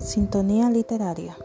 Sintonía literaria.